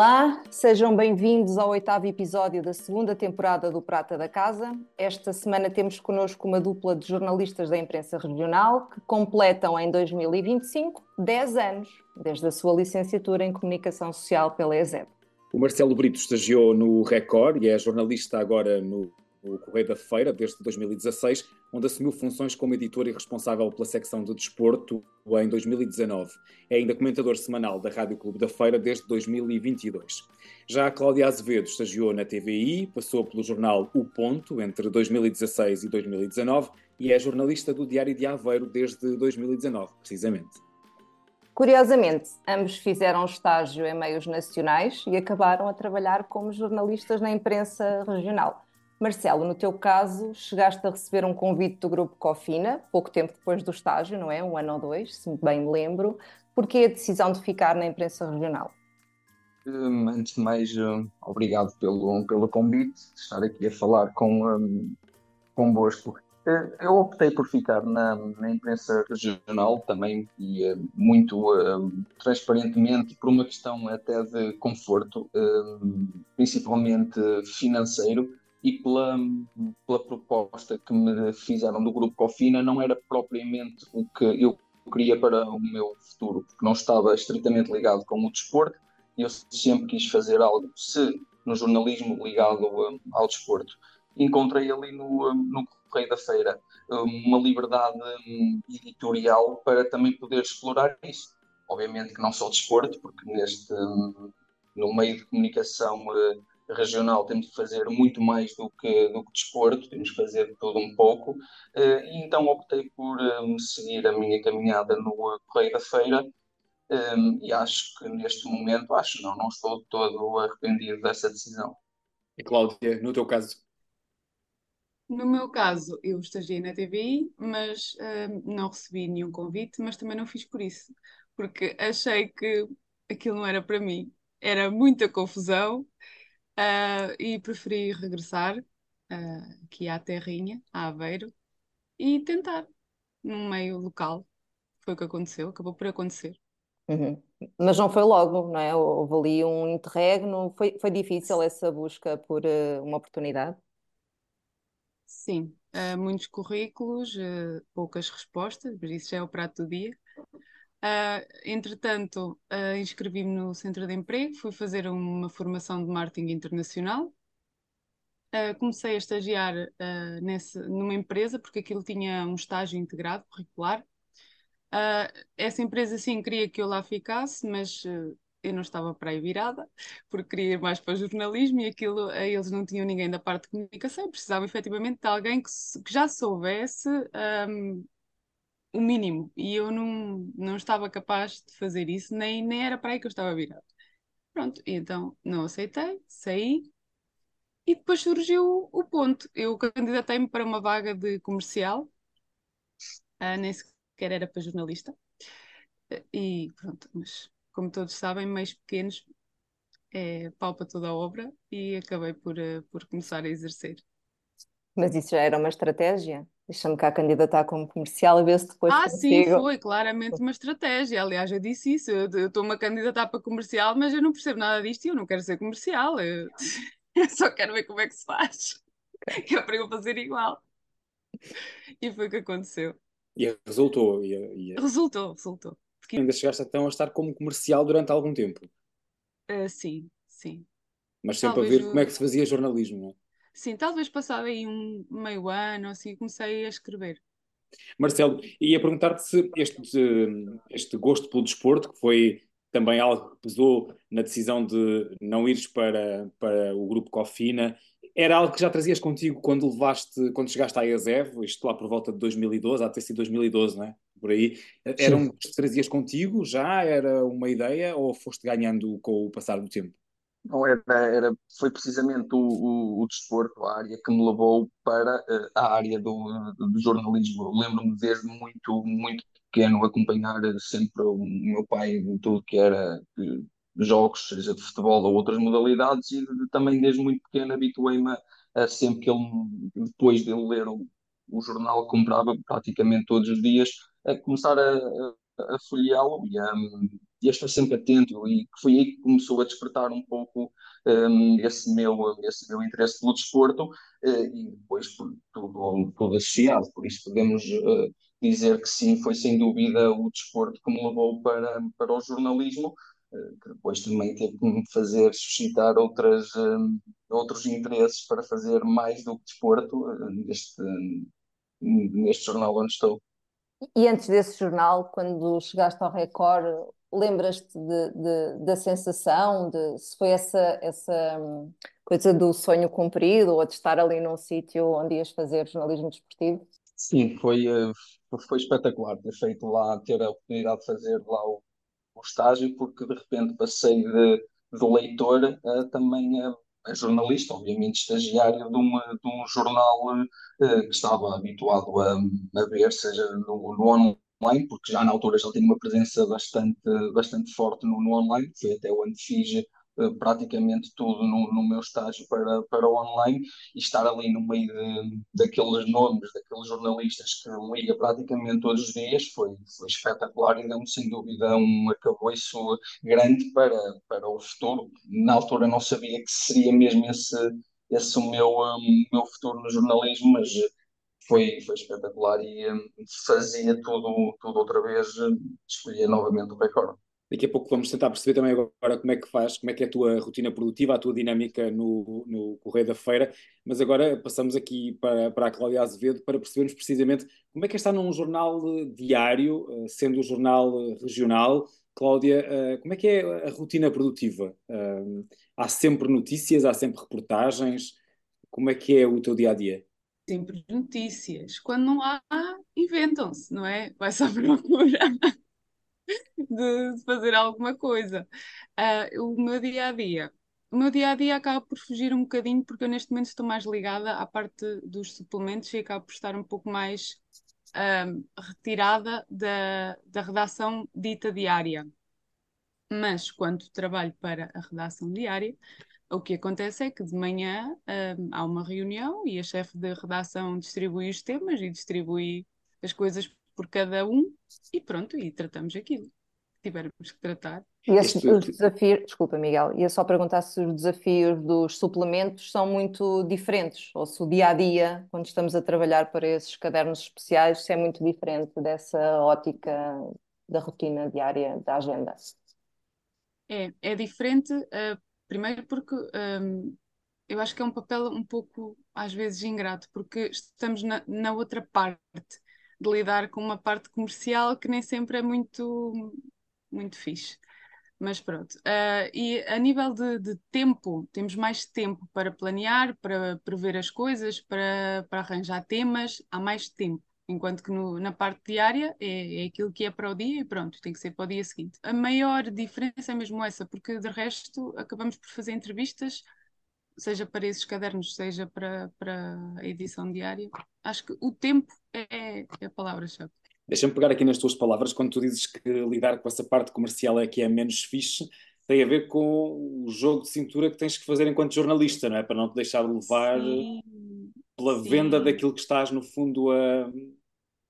Olá, sejam bem-vindos ao oitavo episódio da segunda temporada do Prata da Casa. Esta semana temos connosco uma dupla de jornalistas da imprensa regional que completam em 2025 10 anos desde a sua licenciatura em Comunicação Social pela ESEB. O Marcelo Brito estagiou no Record e é jornalista agora no o Correio da Feira desde 2016, onde assumiu funções como editor e responsável pela secção de desporto em 2019. É ainda comentador semanal da Rádio Clube da Feira desde 2022. Já a Cláudia Azevedo estagiou na TVI, passou pelo jornal O Ponto entre 2016 e 2019 e é jornalista do Diário de Aveiro desde 2019, precisamente. Curiosamente, ambos fizeram estágio em meios nacionais e acabaram a trabalhar como jornalistas na imprensa regional. Marcelo, no teu caso, chegaste a receber um convite do grupo Cofina, pouco tempo depois do estágio, não é? Um ano ou dois, se bem me lembro. Porquê a decisão de ficar na imprensa regional? Um, antes de mais, um, obrigado pelo, pelo convite, estar aqui a falar com, um, convosco. Eh, eu optei por ficar na, na imprensa regional também e muito transparentemente por uma questão até de conforto, principalmente financeiro e pela, pela proposta que me fizeram do grupo Cofina, não era propriamente o que eu queria para o meu futuro, porque não estava estritamente ligado com o desporto e eu sempre quis fazer algo, se no jornalismo ligado um, ao desporto. Encontrei ali no, um, no Correio da Feira uma liberdade um, editorial para também poder explorar isso. Obviamente que não sou desporto, porque neste, no meio de comunicação uh, regional temos de fazer muito mais do que, do que desporto, temos de fazer tudo um pouco, uh, e então optei por um, eh, seguir a minha caminhada no Correio da Feira, um, e acho que neste momento, acho não, não estou todo arrependido dessa decisão. E Cláudia, no teu caso? No meu caso, eu estagiei na TVI, mas um, não recebi nenhum convite, mas também não fiz por isso, porque achei que aquilo não era para mim. Era muita confusão, Uh, e preferi regressar uh, aqui à Terrinha, a Aveiro, e tentar num meio local. Foi o que aconteceu, acabou por acontecer. Uhum. Mas não foi logo, não é? Houve ali um interregno, foi, foi difícil essa busca por uh, uma oportunidade? Sim, muitos currículos, poucas respostas, mas isso já é o prato do dia. Uh, entretanto, uh, inscrevi-me no Centro de Emprego, fui fazer uma formação de marketing internacional. Uh, comecei a estagiar nesse, numa empresa, porque aquilo tinha um estágio integrado, curricular. essa empresa, sim, queria que eu lá ficasse, mas eu não estava para aí virada, porque queria ir mais para o jornalismo e aquilo, eles não tinham ninguém da parte de comunicação, precisavam efetivamente de alguém que, que já soubesse um, o mínimo. E eu não, não estava capaz de fazer isso, nem, nem era para aí que eu estava virado. Pronto, então não aceitei, saí. E depois surgiu o ponto. Eu candidatei-me para uma vaga de comercial, uh, nem sequer era para jornalista. E pronto, mas como todos sabem, meios pequenos é pau para toda a obra e acabei por, uh, por começar a exercer. Mas isso já era uma estratégia? Deixa-me cá candidatar como comercial e ver se depois Ah, consigo. sim, foi claramente uma estratégia. Aliás, eu disse isso. Eu estou-me a candidatar para comercial, mas eu não percebo nada disto e eu não quero ser comercial. Eu, eu só quero ver como é que se faz. Que é para eu fazer igual. E foi o que aconteceu. E resultou. E, e Resultou, resultou. Porque... ainda chegaste então a estar como comercial durante algum tempo. Uh, sim, sim. Mas sempre Talvez a ver o... como é que se fazia jornalismo, não é? Sim, talvez passado aí um meio ano, assim, comecei a escrever. Marcelo, ia perguntar-te se este, este gosto pelo desporto, que foi também algo que pesou na decisão de não ires para, para o grupo Cofina, era algo que já trazias contigo quando levaste, quando chegaste à ESEV, isto lá por volta de 2012, há ter sido 2012, não é? por aí. Eram que trazias contigo já? Era uma ideia ou foste ganhando com o passar do tempo? Não era, era, foi precisamente o, o, o desporto, a área que me levou para uh, a área do, do jornalismo. Lembro-me desde muito, muito pequeno acompanhar sempre o meu pai em tudo que era uh, jogos, seja de futebol ou outras modalidades, e também desde muito pequeno habituei-me a, sempre que ele, depois de ler o, o jornal comprava praticamente todos os dias, a começar a, a folheá-lo e a, e estar sempre atento e foi aí que começou a despertar um pouco um, esse, meu, esse meu interesse pelo desporto uh, e depois por tudo, tudo associado, por isso podemos uh, dizer que sim, foi sem dúvida o desporto que me levou para, para o jornalismo, uh, que depois também teve que me fazer suscitar outras, um, outros interesses para fazer mais do que desporto neste, neste jornal onde estou. E antes desse jornal, quando chegaste ao Record, lembras-te de, de, da sensação, de se foi essa, essa hum, coisa do sonho cumprido ou de estar ali num sítio onde ias fazer jornalismo desportivo? Sim, foi, eh, foi espetacular ter feito lá, ter a oportunidade de fazer lá o, o estágio, porque de repente passei de, de leitor a também a, a jornalista, obviamente estagiário de, uma, de um jornal uh, que estava habituado a, a ver, seja no, no online, porque já na altura já tinha uma presença bastante, bastante forte no, no online, foi até onde fiz uh, praticamente tudo no, no, meu estágio para, para o online. E estar ali no meio de, daqueles nomes, daqueles jornalistas que liga praticamente todos os dias foi, foi espetacular. E deu-me sem dúvida um arcabouço grande para, para o futuro. Na altura não sabia que seria mesmo esse, esse o meu, um, meu futuro no jornalismo, mas foi, foi espetacular e um, fazia tudo, tudo outra vez, escolhia novamente o recorde. Daqui a pouco vamos tentar perceber também agora como é que faz, como é que é a tua rotina produtiva, a tua dinâmica no, no Correio da Feira, mas agora passamos aqui para, para a Cláudia Azevedo para percebermos precisamente como é que é estar num jornal diário, eh, sendo um jornal regional. Cláudia, eh, como é que é a rotina produtiva? Eh, há sempre notícias, há sempre reportagens, como é que é o teu dia-a-dia? Sempre notícias. Quando não há, inventam-se, não é? Vai-se à procura de fazer alguma coisa. Uh, o meu dia a dia. O meu dia a dia acaba por fugir um bocadinho, porque eu neste momento estou mais ligada à parte dos suplementos e acabo por estar um pouco mais uh, retirada da, da redação dita diária. Mas quando trabalho para a redação diária, o que acontece é que de manhã hum, há uma reunião e a chefe de redação distribui os temas e distribui as coisas por cada um e pronto, e tratamos aquilo que tivermos que tratar. E esses, os desafios, desculpa Miguel, ia só perguntar se os desafios dos suplementos são muito diferentes, ou se o dia a dia, quando estamos a trabalhar para esses cadernos especiais, se é muito diferente dessa ótica da rotina diária da agenda. É, é diferente, uh, Primeiro porque um, eu acho que é um papel um pouco, às vezes, ingrato, porque estamos na, na outra parte de lidar com uma parte comercial que nem sempre é muito, muito fixe. Mas pronto. Uh, e a nível de, de, tempo, temos mais tempo para planear, para prever as coisas, para, para arranjar temas, há mais tempo. Enquanto que no, na parte diária é, é, aquilo que é para o dia e pronto, tem que ser para o dia seguinte. A maior diferença é mesmo essa, porque de resto acabamos por fazer entrevistas, seja para esses cadernos, seja para, para a edição diária. Acho que o tempo é, é a palavra-chave. Deixa-me pegar aqui nas tuas palavras, quando tu dizes que lidar com essa parte comercial é que é menos fixe, tem a ver com o jogo de cintura que tens que fazer enquanto jornalista, não é? Para não te deixar levar Sim. pela Sim. venda daquilo que estás, no fundo, a,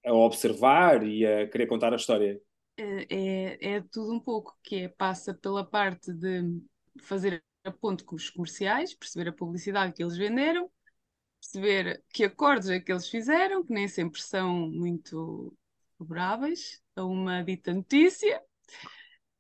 a observar e a querer contar a história. É, é, é tudo um pouco, que é, passa pela parte de fazer a ponte com os comerciais, perceber a publicidade que eles venderam, perceber que acordos é que eles fizeram, que nem sempre são muito favoráveis a uma dita notícia,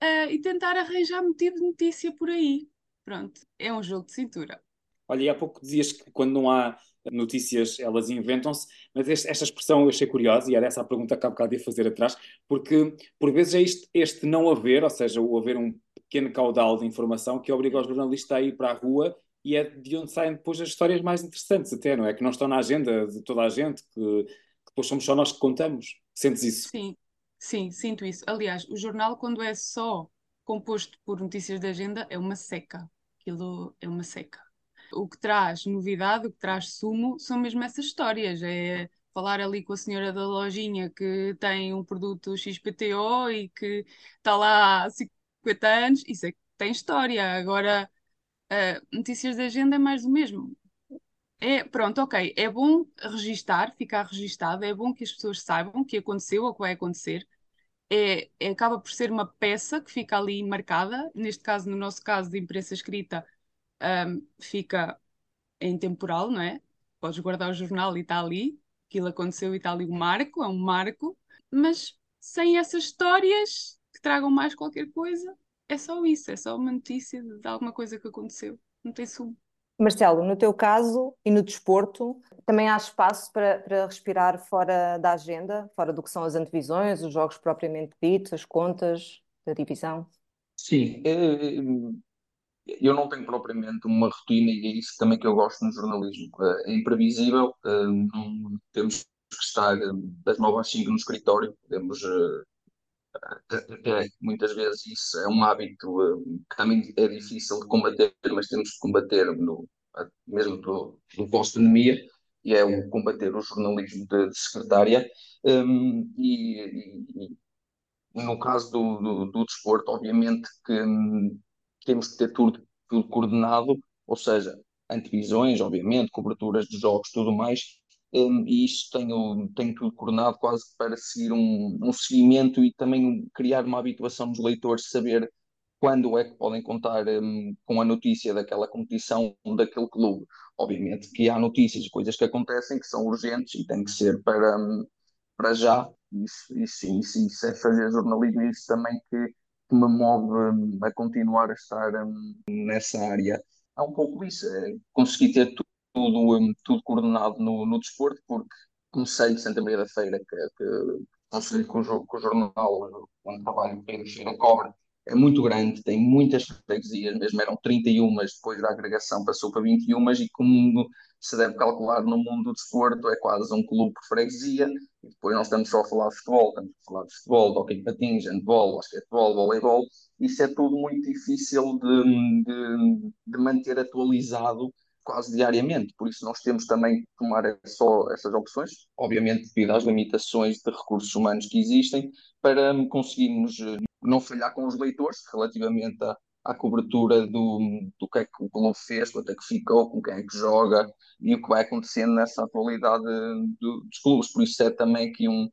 uh, e tentar arranjar motivo de notícia por aí. Pronto, é um jogo de cintura. Olha, e há pouco dizias que quando não há notícias elas inventam-se, mas este, esta expressão eu achei curiosa e era essa a pergunta que há bocado ia fazer atrás, porque por vezes é este, este não haver, ou seja, o haver um pequeno caudal de informação que obriga os jornalistas a ir para a rua e é de onde saem depois as histórias mais interessantes até, não é? Que não estão na agenda de toda a gente, que, que depois somos só nós que contamos. Sentes isso? Sim, Sim, sinto isso. Aliás, o jornal, quando é só composto por notícias de agenda, é uma seca. Aquilo é uma seca. O que traz novidade, o que traz sumo, são mesmo essas histórias. É falar ali com a senhora da lojinha que tem um produto XPTO e que está lá há 50 anos. Isso é que tem história. Agora, uh, notícias de agenda é mais do mesmo. É, pronto, ok. É bom registar, ficar registado, é bom que as pessoas saibam o que aconteceu ou o que vai acontecer. É, é, acaba por ser uma peça que fica ali marcada. Neste caso, no nosso caso de imprensa escrita, um, fica em temporal, não é? Podes guardar o jornal e está ali. Aquilo aconteceu e está ali o marco, é um marco. Mas sem essas histórias que tragam mais qualquer coisa, é só isso, é só uma notícia de alguma coisa que aconteceu. Não tem sumo. Marcelo, no teu caso e no desporto, também há espaço para, para respirar fora da agenda, fora do que são as antevisões, os jogos propriamente ditos, as contas da divisão? Sim, eh, eu não tenho propriamente uma rotina e é isso também que eu gosto no jornalismo. Eh, é imprevisível, eh, não temos que estar das 9 às 5 no escritório, podemos até muitas vezes isso é um hábito que também é difícil de combater, mas temos de combater no, mesmo do, do pós-pandemia, e é o combater o jornalismo de, de secretária. Um, e, e, no caso do, do, do desporto, obviamente que um, temos que ter tudo, tudo coordenado, ou seja, antevisões, obviamente, coberturas de jogos, tudo mais, um, e isso tenho, tenho tudo coordenado quase para seguir um, um seguimento e também criar uma habituação dos leitores, saber quando é que podem contar um, com a notícia daquela competição daquele clube. Obviamente que há notícias, coisas que acontecem que são urgentes e tem que ser para, um, para já. Isso, isso, isso, isso é fazer jornalismo isso também que, que me move hum, a continuar a estar hum, nessa área. É um pouco isso, é ter tudo tudo, um, tudo coordenado no, no desporto, porque comecei de Santa Maria da Feira, que, que consegui com com o jornal, quando trabalho em Feira Cobra, é muito grande, tem muitas freguesias, mesmo eram 31, mas depois da agregação passou para 21, e como se deve calcular no mundo do desporto, é quase um clube por freguesia, e depois nós estamos só a falar de futebol, estamos a falar de futebol, de hockey patins, handball, basquetebol, voleibol, isso é tudo muito difícil de, de, de manter atualizado quase diariamente, por isso nós temos também que tomar só essas opções, obviamente devido às limitações de recursos humanos que existem, para conseguirmos eh, não falhar com os leitores relativamente à, à cobertura do, do que é que o clube fez, quanto é que ficou, com quem é que joga e o que vai acontecendo nessa atualidade do, dos clubes. Por isso é também aqui um,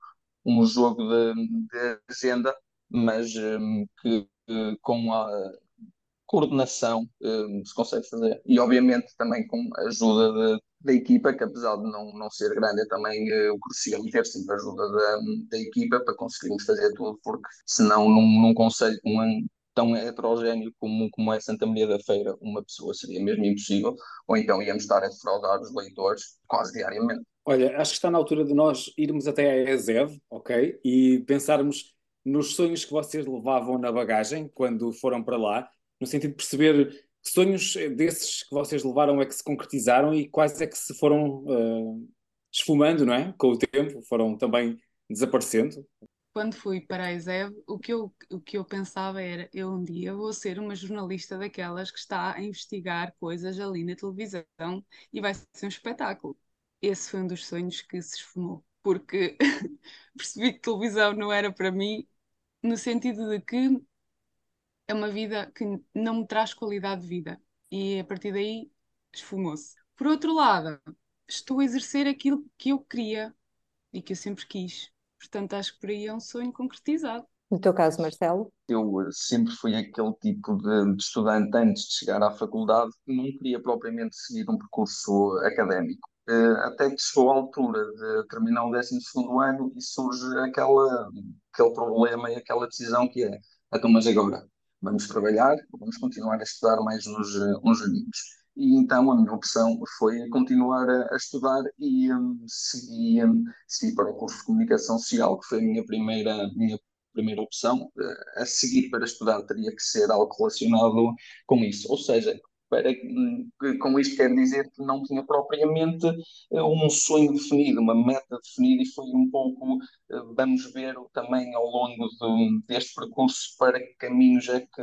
um jogo de, de agenda, mas um, eh, que eh, com a, coordenação um, se consegue fazer. E obviamente também com a ajuda de, da equipa, que apesar de não, não ser grande, é também uh, crucial ter sempre a ajuda da, da equipa para conseguirmos fazer tudo, porque senão num, num conselho com um, tão heterogéneo como, como é Santa Maria da Feira, uma pessoa seria mesmo impossível, ou então íamos estar a defraudar os leitores quase diariamente. Olha, acho que está na altura de nós irmos até a ESEV, ok? E pensarmos nos sonhos que vocês levavam na bagagem quando foram para lá no sentido de perceber que sonhos desses que vocês levaram é que se concretizaram e quais é que se foram uh, esfumando, não é? Com o tempo, foram também desaparecendo. Quando fui para a ESEV, o que, eu, o que eu pensava era: eu um dia vou ser uma jornalista daquelas que está a investigar coisas ali na televisão e vai ser um espetáculo. Esse foi um dos sonhos que se esfumou, porque percebi que televisão não era para mim, no sentido de que é uma vida que não me traz qualidade de vida. E a partir daí esfumou-se. Por outro lado, estou a exercer aquilo que eu queria e que eu sempre quis. Portanto, acho que por aí é um sonho concretizado. No teu caso, Marcelo? Eu eh, sempre fui aquele tipo de, de estudante antes de chegar à faculdade que não queria propriamente seguir um percurso académico. Uh, até que chegou a altura de terminar o 12 ano e surge aquela, aquele problema e aquela decisão que é, então, mas agora, vamos trabalhar, vamos continuar a estudar mais uns, eh, uns aninhos. E então a minha opção foi continuar a, a estudar e um, segui, um, segui para o curso de Comunicação Social, que foi a minha primeira, minha primeira opção. Uh, a seguir para estudar teria que ser algo relacionado com isso. Ou seja, para, com isto quer dizer que não tinha propriamente um sonho definido, uma meta definida, e foi um pouco, vamos ver também ao longo deste percurso para que caminhos é que,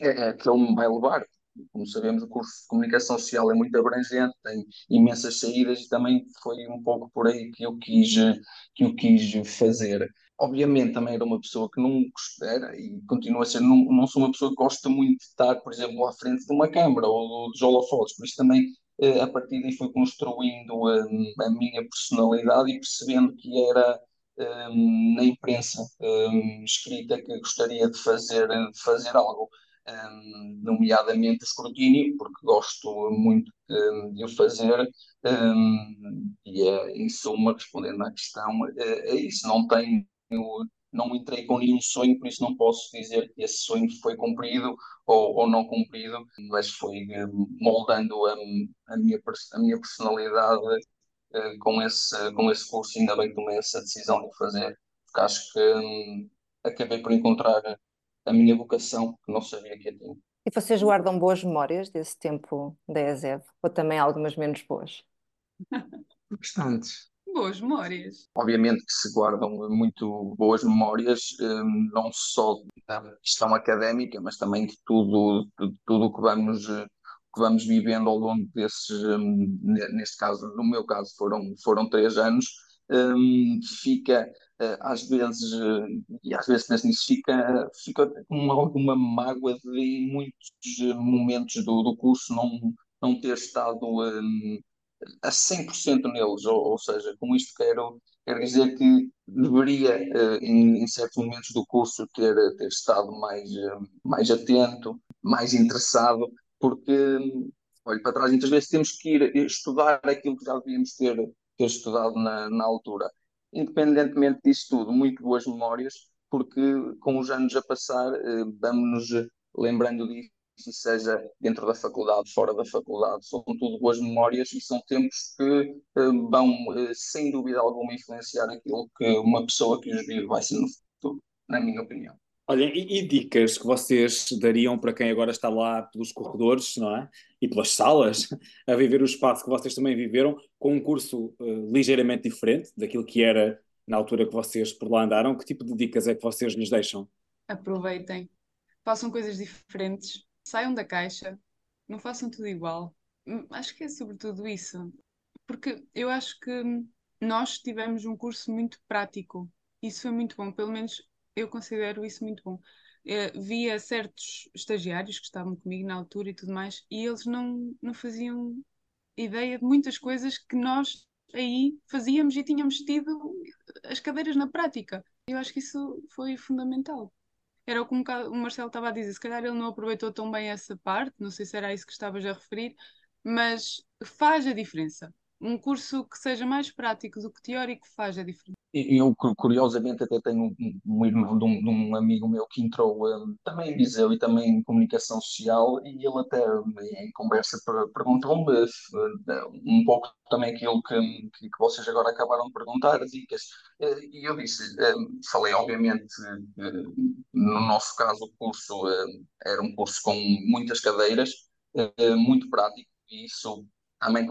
é, é que ele me vai levar. Como sabemos, o curso de comunicação social é muito abrangente, tem imensas saídas e também foi um pouco por aí que eu quis, que eu quis fazer. Obviamente, também era uma pessoa que não era e continua a ser, não, não sou uma pessoa que gosta muito de estar, por exemplo, à frente de uma câmara ou dos holofotes, por isso também eh, a partir daí fui construindo a, hum, a minha personalidade e percebendo que era um, na imprensa um, escrita que gostaria de fazer, de fazer algo um, nomeadamente escrutínio, porque gosto muito de, de o fazer, um, e é, em suma, respondendo à questão, é, é isso, não tenho, não entrei com nenhum sonho, por isso não posso dizer que esse sonho foi cumprido ou, ou não cumprido, mas foi moldando a, a, minha, a minha personalidade uh, com, esse, com esse curso, ainda bem que tomei essa decisão de fazer, porque acho que um, acabei por encontrar a minha vocação, que não sabia que a tinha. E vocês guardam boas memórias desse tempo da ESEV? Ou também algumas menos boas? Bastantes. Boas memórias. Obviamente que se guardam muito boas memórias, hum, não só da questão académica, mas também de tudo, de tudo que vamos que vamos vivendo ao longo desses, hum, neste caso, no meu caso, foram, foram três anos, um, fica às vezes, uh, e às vezes penso nisso, fica, fica com alguma mágoa de em muitos eh, momentos do, do curso não, não ter estado um, a 100% neles, ou, ou seja, com isto quero, quero dizer que deveria, em, em, certos momentos do curso, ter, ter estado mais, mais atento, mais interessado, porque olho para trás, muitas vezes temos que ir estudar aquilo que já devíamos ter ter estudado na, na altura. Independentemente disso tudo, muito boas memórias, porque com os anos a passar, eh, vamos-nos lembrando disso, seja dentro da faculdade, fora da faculdade, são tudo boas memórias e são tempos que eh, vão, eh, sem dúvida alguma, influenciar aquilo que uma pessoa que os vive vai ser no futuro, na minha opinião. Olhem, e, e, dicas que vocês dariam para quem agora está lá pelos corredores, não é? E pelas salas, a viver o espaço que vocês também viveram, com um curso uh, ligeiramente diferente daquilo que era na altura que vocês por lá andaram. Que tipo de dicas é que vocês lhes deixam? Aproveitem, façam coisas diferentes, saiam da caixa, não façam tudo igual. Hum, acho que é sobretudo isso, porque eu acho que nós tivemos um curso muito prático. Isso foi muito bom, pelo menos eu considero isso muito bom. Uh, via certos estagiários que estavam comigo na altura e tudo mais, e eles não, não faziam ideia de muitas coisas que nós aí fazíamos e tínhamos tido as cadeiras na prática. Eu acho que isso foi fundamental. Era o que o Marcelo estava a dizer, se calhar ele não aproveitou tão bem essa parte, não sei se era isso que estavas a referir, mas faz a diferença. Um curso que seja mais prático do que teórico faz a diferença. Eu, curiosamente, até tenho um, irmão de um, de um, amigo meu que entrou um, também em Viseu e também em comunicação social, e ele até em conversa perguntou-me uh, um pouco também aquilo que, que, que, vocês agora acabaram de perguntar, dicas. Uh, e eu disse, falei, obviamente, no nosso caso, o curso era um curso com muitas cadeiras, muito prático, e isso também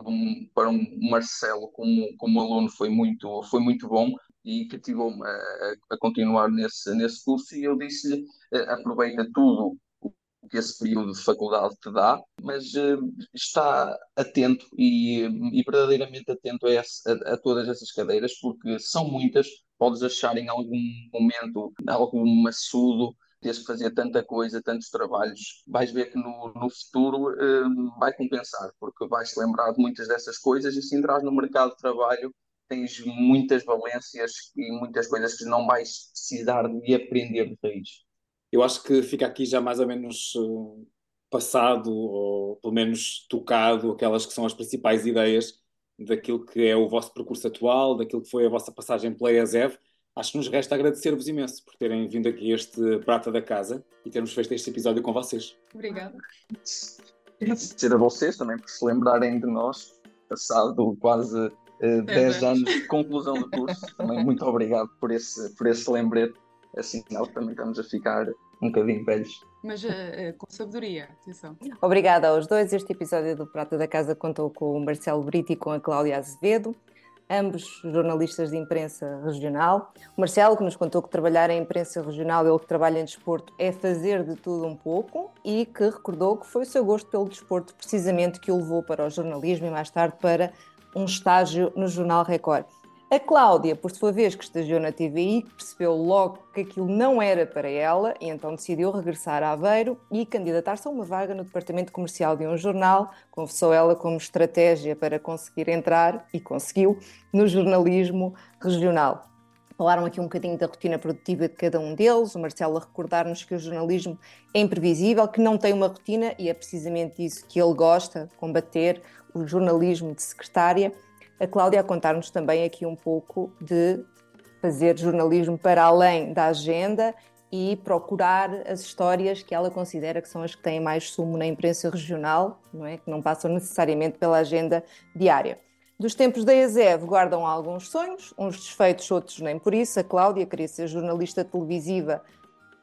para um Marcelo como, como aluno foi muito, foi muito bom e cativou-me a, a, continuar nesse, nesse curso e eu disse-lhe eh, aproveita tudo o que esse período de faculdade te dá, mas uh, está atento e, e verdadeiramente atento a, esse, a, a, todas essas cadeiras, porque são muitas, podes achar em algum momento algum maçudo, tens que fazer tanta coisa, tantos trabalhos, vais ver que no, no futuro uh, vai compensar, porque vais-te lembrar de muitas dessas coisas e se entras no mercado de trabalho tens muitas valências e muitas coisas que não vais precisar de aprender de raiz. Eu acho que fica aqui já mais ou menos uh, passado, ou pelo menos tocado, aquelas que são as principais ideias daquilo que é o vosso percurso atual, daquilo que foi a vossa passagem pela ESEV. Acho que nos resta agradecer-vos imenso por terem vindo aqui este Prata da Casa e termos feito este episódio com vocês. Obrigada. Agradecer a vocês também por se lembrarem de nós, passado quase 10 é anos de conclusão do curso. Também muito obrigado por esse, por esse lembrete. É sinal que também estamos a ficar um bocadinho velhos. Mas uh, uh, com sabedoria, atenção. Obrigada aos dois. Este episódio do Prata da Casa contou com o Marcelo Brito e com a Cláudia Azevedo ambos jornalistas de imprensa regional. O Marcelo, que nos contou que trabalhar em imprensa regional, ele que trabalha em desporto, é fazer de tudo um pouco e que recordou que foi o seu gosto pelo desporto precisamente que o levou para o jornalismo e mais tarde para um estágio no Jornal Record. A Cláudia, por sua vez, que estagiou na TVI, percebeu logo que aquilo não era para ela e então decidiu regressar a Aveiro e candidatar-se a uma vaga no departamento comercial de um jornal. Confessou ela como estratégia para conseguir entrar, e conseguiu, no jornalismo regional. Falaram aqui um bocadinho da rotina produtiva de cada um deles. O Marcelo a recordar-nos que o jornalismo é imprevisível, que não tem uma rotina e é precisamente isso que ele gosta, combater o jornalismo de secretária a Cláudia a contar-nos também aqui um pouco de fazer jornalismo para além da agenda e procurar as histórias que ela considera que são as que têm mais sumo na imprensa regional, não é? que não passam necessariamente pela agenda diária. Dos tempos da ESEV guardam alguns sonhos, uns desfeitos, outros nem por isso. A Cláudia queria ser jornalista televisiva,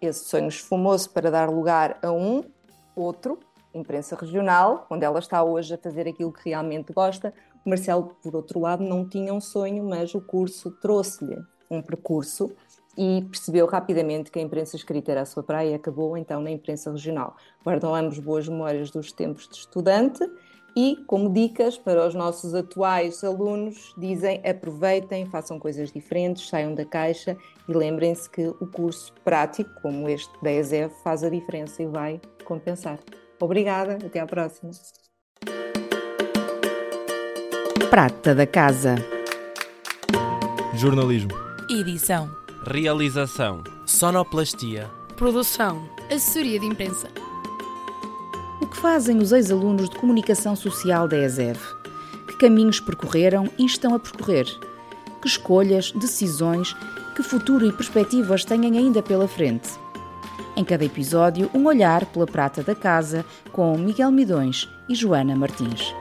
esse sonho esfumou-se para dar lugar a um, outro, imprensa regional, onde ela está hoje a fazer aquilo que realmente gosta, o Marcelo, por outro lado, não tinha um sonho, mas o curso trouxe-lhe um percurso e percebeu rapidamente que a imprensa escrita era a sua praia e acabou então na imprensa regional. Guardam ambos boas memórias dos tempos de estudante e, como dicas para os nossos atuais alunos, dizem aproveitem, façam coisas diferentes, saiam da caixa e lembrem-se que o curso prático, como este da ESEV, faz a diferença e vai compensar. Obrigada, até à próxima. Prata da Casa. Jornalismo. Edição. Realização. Sonoplastia. Produção. Assessoria de imprensa. O que fazem os ex-alunos de comunicação social da ESEV? Que caminhos percorreram e estão a percorrer? Que escolhas, decisões, que futuro e perspectivas têm ainda pela frente? Em cada episódio, um olhar pela prata da casa com Miguel Midões e Joana Martins.